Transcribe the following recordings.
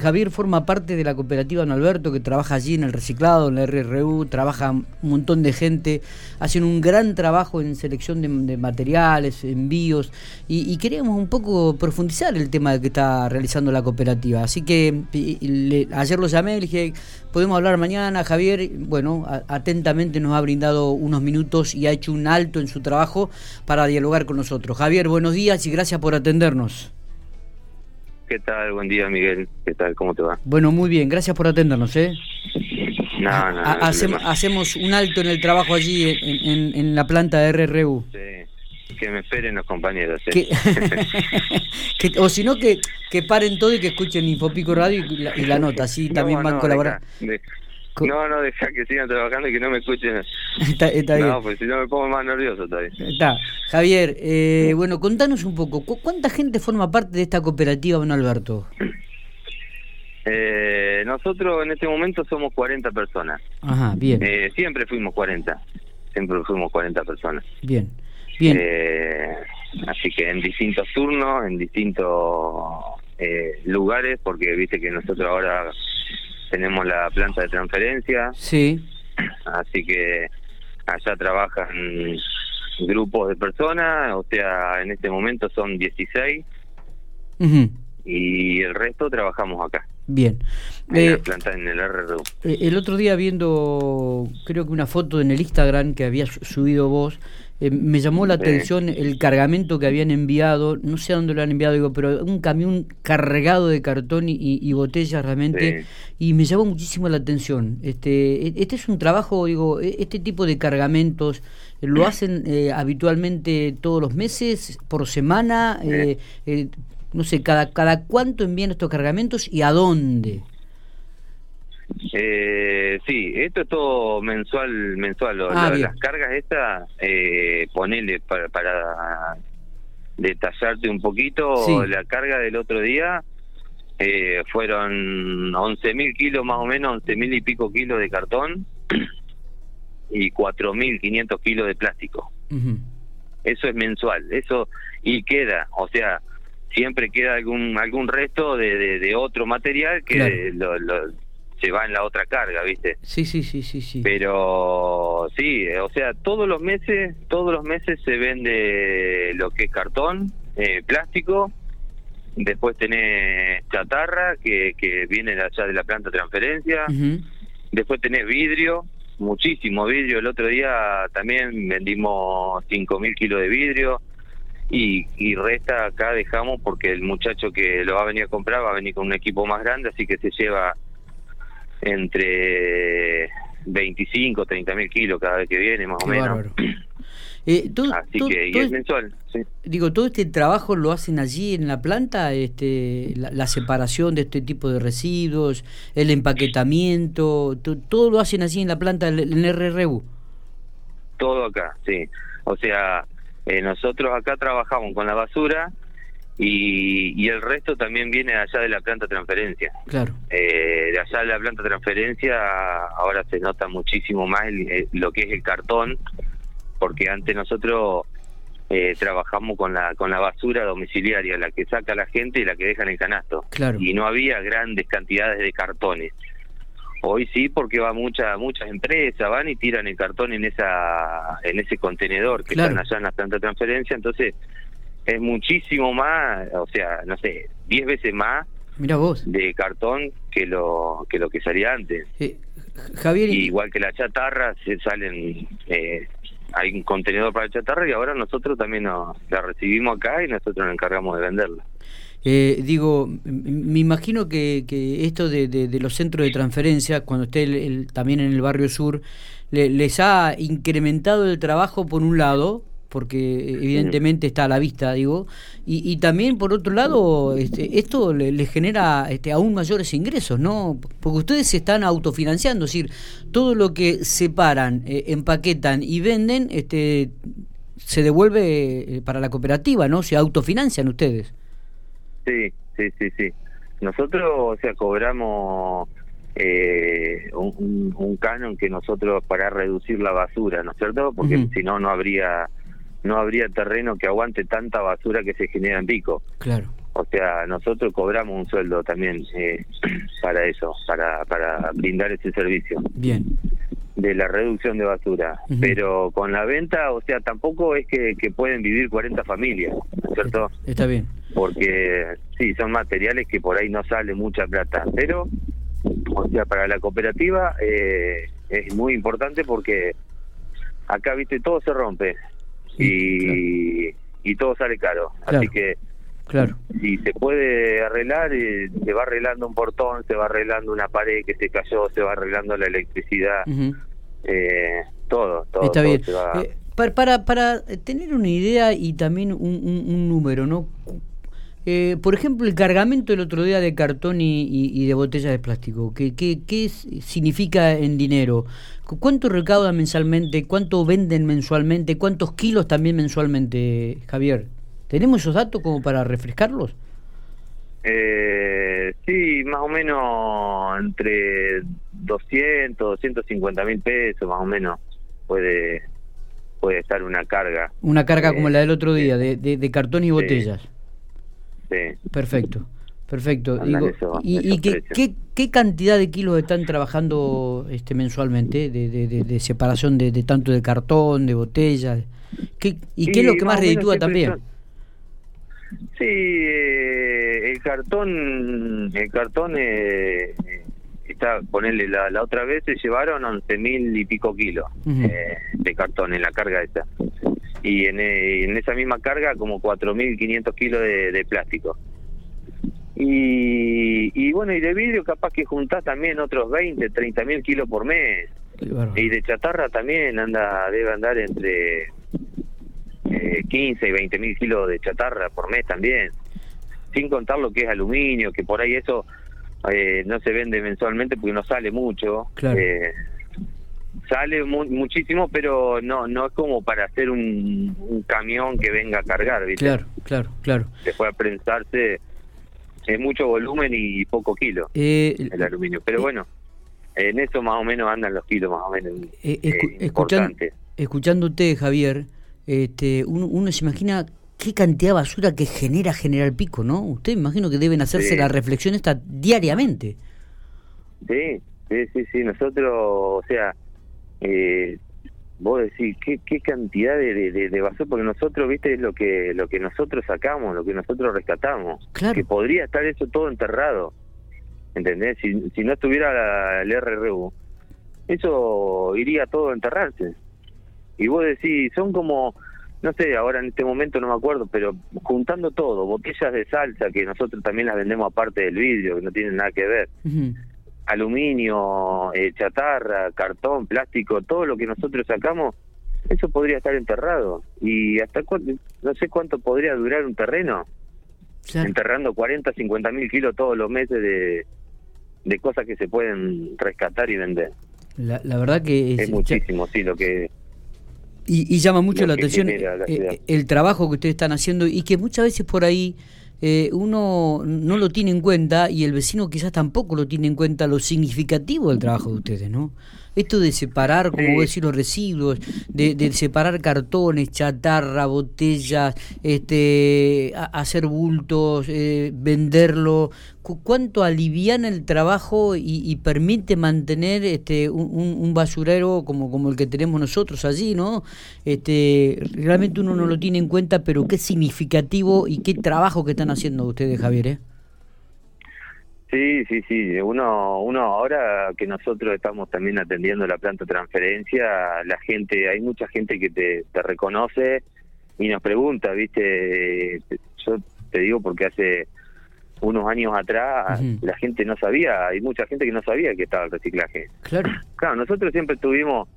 Javier forma parte de la cooperativa Don Alberto, que trabaja allí en el reciclado, en la RRU, trabaja un montón de gente, hacen un gran trabajo en selección de, materiales, envíos, y, queríamos un poco profundizar el tema que está realizando la cooperativa. Así que ayer lo llamé, le dije, podemos hablar mañana, Javier, bueno, atentamente nos ha brindado unos minutos y ha hecho un alto en su trabajo para dialogar con nosotros. Javier, buenos días y gracias por atendernos. ¿Qué tal? Buen día, Miguel. ¿Qué tal? ¿Cómo te va? Bueno, muy bien. Gracias por atendernos, ¿eh? No, no, hacemos, un alto en el trabajo allí en, la planta de RRU. Sí. Que me esperen los compañeros. ¿eh? o si no, que, que paren todo y que escuchen Infopico Radio y la, nota. Así también van a colaborar. No, no, deja que sigan trabajando y que no me escuchen. está, bien. No, pues si no me pongo más nervioso todavía. Está. Javier, eh, bueno, contanos un poco, ¿cuánta gente forma parte de esta cooperativa, don Alberto? Eh, nosotros en este momento somos 40 personas. Ajá, bien. Eh, siempre fuimos 40, siempre fuimos 40 personas. Bien, bien. Eh, así que en distintos turnos, en distintos eh, lugares, porque viste que nosotros ahora tenemos la planta de transferencia. Sí. Así que allá trabajan grupos de personas, o sea, en este momento son 16. Y el resto trabajamos acá. Bien. En la eh, planta en el RRU. Eh, el otro día viendo, creo que una foto en el Instagram que había subido vos, eh, me llamó la atención el cargamento que habían enviado, no sé a dónde lo han enviado, digo, pero un camión cargado de cartón y, botellas realmente, y me llamó muchísimo la atención. Este, e, este es un trabajo, digo, e, este tipo de cargamentos, ¿lo hacen eh, habitualmente todos los meses, por semana? Eh, no sé, cada, cada cuánto envían estos cargamentos y a dónde? Eh, sí, esto es todo mensual, mensual. Ah, las cargas estas, eh, ponele para, para detallarte un poquito, la carga del otro día eh, fueron 11.000 kilos más o menos, 11.000 y pico kilos de cartón y 4.500 kilos de plástico. Eso es mensual, eso y queda, o sea, siempre queda algún algún resto de, de, otro material que lo, se va en la otra carga, ¿viste? Sí, sí, sí, sí, sí. Pero sí, o sea, todos los meses, todos los meses se vende lo que es cartón, eh, plástico, después tenés chatarra que, que viene de allá de la planta de transferencia, después tenés vidrio, muchísimo vidrio, el otro día también vendimos 5.000 kilos de vidrio, y, y resta acá dejamos porque el muchacho que lo va a venir a comprar va a venir con un equipo más grande, así que se lleva entre 25, 30 mil kilos cada vez que viene, más o menos. Eh, Así que, y es mensual. Digo, ¿todo este trabajo lo hacen allí en la planta? este La, separación de este tipo de residuos, el empaquetamiento, ¿todo lo hacen allí en la planta, en el RRU? Todo acá, sí. O sea, eh, nosotros acá trabajamos con la basura y, el resto también viene allá de la planta transferencia. Claro. Eh, de allá de la planta transferencia ahora se nota muchísimo más lo que es el cartón, porque antes nosotros eh, trabajamos con la con la basura domiciliaria, la que saca la gente y la que deja en el canasto. Claro. Y no había grandes cantidades de cartones. Hoy sí, porque va mucha, muchas empresas, van y tiran el cartón en esa en ese contenedor que están allá en la planta de transferencia, entonces es muchísimo más, o sea, no sé, 10 veces más Mira vos. de cartón que lo que lo que salía antes. Eh, Javier, igual que la chatarra, se salen eh, hay un contenedor para la chatarra y ahora nosotros también nos, la recibimos acá y nosotros nos encargamos de venderla. Eh, digo, me imagino que, que esto de, de, los centros de transferencia, cuando esté también en el barrio sur, les ha incrementado el trabajo por un lado, porque evidentemente está a la vista, digo, y, también por otro lado, este, esto le, genera este, aún mayores ingresos, ¿no? Porque ustedes se están autofinanciando, es decir, todo lo que separan, eh, empaquetan y venden, este, se devuelve eh, para la cooperativa, ¿no? Se autofinancian ustedes. Sí, sí, sí, sí. Nosotros, o sea, cobramos eh, un, canon que nosotros para reducir la basura, ¿no es cierto? Porque si no, no habría no habría terreno que aguante tanta basura que se genera en Pico. Claro. O sea, nosotros cobramos un sueldo también eh, para eso, para, para brindar ese servicio. Bien. De la reducción de basura. Pero con la venta, o sea, tampoco es que, que pueden vivir 40 familias, ¿no es cierto? Está, bien. Porque sí, son materiales que por ahí no sale mucha plata. Pero, o sea, para la cooperativa eh, es muy importante porque acá, viste, todo se rompe. Y, y todo sale caro. Así que Claro. Si se puede arreglar, eh, se va arreglando un portón, se va arreglando una pared que se cayó, se va arreglando la electricidad, eh, todo, todo. Está bien. Eh, para, para, tener una idea y también un, número, ¿no? Por ejemplo, el cargamento el otro día de cartón y, y, de botellas de plástico, ¿qué, qué, qué significa en dinero? ¿Cuánto recauda mensualmente? ¿Cuánto venden mensualmente? ¿Cuántos kilos también mensualmente, Javier? ¿Tenemos esos datos como para refrescarlos? Eh, sí, más o menos entre 200, 250 mil pesos, más o menos, puede puede estar una carga. Una carga como la del otro día, de, de, cartón y botellas. Sí. Perfecto, perfecto. ¿Y, qué, qué, cantidad de kilos están trabajando este mensualmente de, de, separación de, tanto de cartón, de botellas? ¿Qué, ¿Y qué es lo que más reditúa también? Sí, eh, el cartón, el cartón eh, está, ponerle la, la otra vez se llevaron once mil y pico kilos eh, de cartón en la carga esta y en, en esa misma carga como cuatro mil quinientos kilos de, plástico. Y, y bueno, y de vidrio capaz que juntás también otros 20, 30 mil kilos por mes. Y de chatarra también anda debe andar entre 15 y 20 mil kilos de chatarra por mes también, sin contar lo que es aluminio, que por ahí eso eh, no se vende mensualmente porque no sale mucho. Eh, sale muchísimo, pero no no es como para hacer un, camión que venga a cargar, ¿viste? Claro, claro, claro. Se puede prensarse, es mucho volumen y poco kilo eh, el aluminio. Pero bueno, en eso más o menos andan los kilos, más o menos. escuchando, escuchándote, Javier, este, uno, se imagina qué cantidad de basura que genera General Pico, ¿no? Usted imagino que deben hacerse la reflexión esta diariamente. Sí, sí, sí, sí. Nosotros, o sea, eh, vos decís, ¿qué, qué cantidad de, de, basura? Porque nosotros, viste, es lo que, lo que nosotros sacamos, lo que nosotros rescatamos. Claro. Que podría estar eso todo enterrado. ¿Entendés? Si, si no estuviera el RRU, eso iría todo a enterrarse y vos decís, son como, no sé, ahora en este momento no me acuerdo, pero juntando todo, botellas de salsa, que nosotros también las vendemos aparte del vidrio, que no tienen nada que ver, aluminio, eh, chatarra, cartón, plástico, todo lo que nosotros sacamos, eso podría estar enterrado. Y hasta no sé cuánto podría durar un terreno, enterrando 40, 50 mil kilos todos los meses de, de cosas que se pueden rescatar y vender. La, la verdad que es, muchísimo, sí, lo que y, llama mucho la atención eh, el trabajo que ustedes están haciendo y que muchas veces por ahí eh, uno no lo tiene en cuenta y el vecino quizás tampoco lo tiene en cuenta lo significativo del trabajo de ustedes, ¿no? Esto de separar, como voy a decir, los residuos, de, separar cartones, chatarra, botellas, este, hacer bultos, eh, venderlo, cuánto aliviana el trabajo y, permite mantener este, un, basurero como, como el que tenemos nosotros allí, ¿no? Este, realmente uno no lo tiene en cuenta, pero qué significativo y qué trabajo que están haciendo ustedes, Javier, ¿eh? Sí, sí, sí. Uno, uno ahora que nosotros estamos también atendiendo la planta de transferencia, la gente, hay mucha gente que te, te reconoce y nos pregunta, ¿viste? Yo te digo porque hace unos años atrás la gente no sabía, hay mucha gente que no sabía que estaba el reciclaje. Claro. Claro, nosotros siempre estuvimos,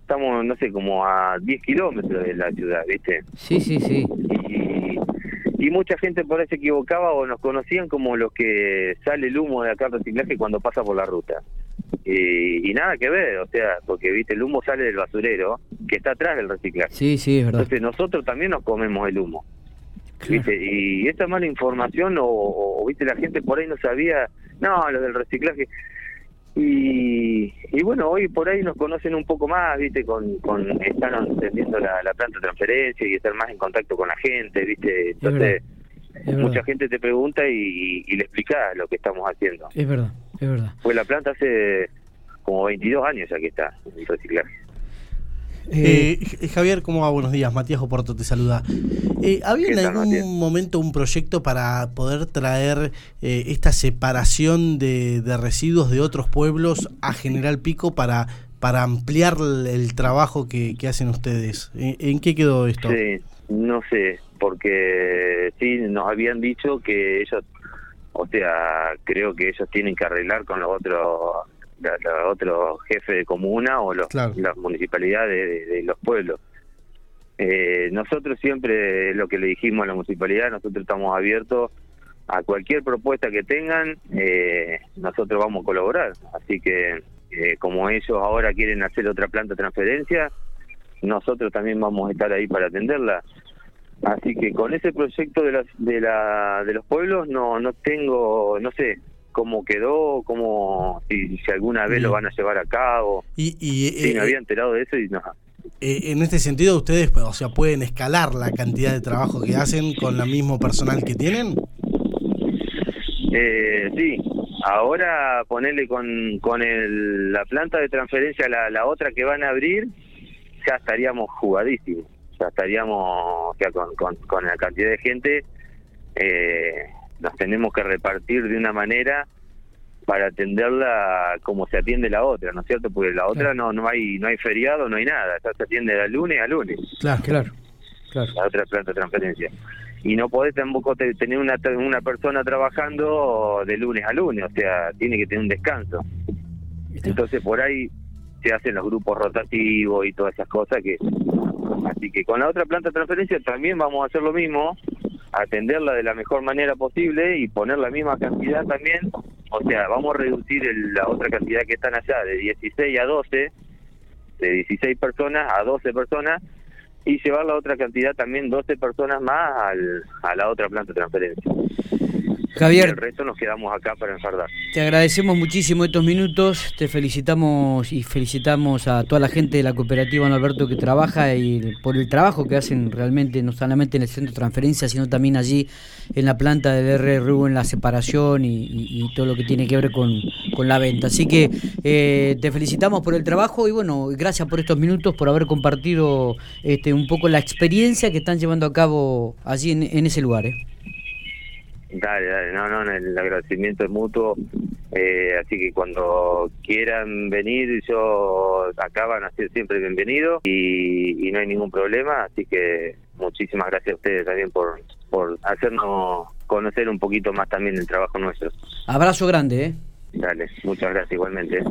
estamos, no sé, como a 10 kilómetros de la ciudad, ¿viste? Sí, sí, sí y mucha gente por ahí se equivocaba o nos conocían como los que sale el humo de acá al reciclaje cuando pasa por la ruta. Y, nada que ver, o sea, porque viste, el humo sale del basurero que está atrás del reciclaje. Sí, sí, es verdad. Entonces nosotros también nos comemos el humo. ¿viste? Y esta mala información, o, viste, la gente por ahí no sabía, no, lo del reciclaje. Bueno, hoy por ahí nos conocen un poco más, viste, con, con están entendiendo la, planta de transferencia y estar más en contacto con la gente, viste. Entonces, mucha gente te pregunta y, le explicás lo que estamos haciendo. Es verdad, es verdad. Pues la planta hace como 22 años ya que está en reciclaje. Eh, eh, Javier, ¿cómo va? Buenos días. Matías Oporto te saluda. Eh, ¿Había en algún momento un proyecto para poder traer eh, esta separación de, residuos de otros pueblos a General Pico para, para ampliar el, trabajo que, hacen ustedes? ¿En, qué quedó esto? Sí, no sé, porque sí, nos habían dicho que ellos, o sea, creo que ellos tienen que arreglar con los otros otros jefes de comuna o los, las municipalidades de, los pueblos. Eh, nosotros siempre lo que le dijimos a la municipalidad, nosotros estamos abiertos a cualquier propuesta que tengan, eh, nosotros vamos a colaborar. Así que eh, como ellos ahora quieren hacer otra planta de transferencia, nosotros también vamos a estar ahí para atenderla. Así que con ese proyecto de, de, la, de los pueblos no, no tengo, no sé, cómo quedó, cómo si, si alguna vez lo van a llevar a cabo. Y, y sí, me eh, había enterado de eso y no. Eh, en este sentido, ustedes, o sea, pueden escalar la cantidad de trabajo que hacen con el mismo personal que tienen. Eh, sí, ahora ponerle con, con el, la planta de transferencia, la, la otra que van a abrir, ya estaríamos jugadísimos, ya estaríamos, o con, con, con la cantidad de gente, eh, nos tenemos que repartir de una manera para atenderla como se atiende la otra, ¿no es cierto? Porque la otra no no hay no hay feriado, no hay nada, se atiende de lunes a lunes. Claro, claro, claro. La otra planta de transferencia. Y no podés tampoco tener una, una persona trabajando de lunes a lunes, o sea, tiene que tener un descanso. Entonces por ahí se hacen los grupos rotativos y todas esas cosas que así que con la otra planta de transferencia también vamos a hacer lo mismo atenderla de la mejor manera posible y poner la misma cantidad también. O sea, vamos a reducir la otra cantidad que están allá de 16 a 12, de 16 personas a 12 personas, y llevar la otra cantidad también 12 personas más al, a la otra planta de transferencia. Javier. el resto nos quedamos acá para enfardar. Te agradecemos muchísimo estos minutos, te felicitamos y felicitamos a toda la gente de la cooperativa Don Alberto que trabaja y por el trabajo que hacen realmente, no solamente en el centro de transferencia, sino también allí en la planta del RRU, en la separación y, todo lo que tiene que ver con, la venta. Así que eh, te felicitamos por el trabajo y bueno, gracias por estos minutos, por haber compartido este, un poco la experiencia que están llevando a cabo allí en, en ese lugar. ¿eh? Dale, dale, no, no, el agradecimiento es mutuo, eh, así que cuando quieran venir, yo acá van a ser siempre bienvenidos y, y no hay ningún problema, así que muchísimas gracias a ustedes también por, por hacernos conocer un poquito más también el trabajo nuestro. Abrazo grande, ¿eh? Dale, muchas gracias igualmente. ¿eh?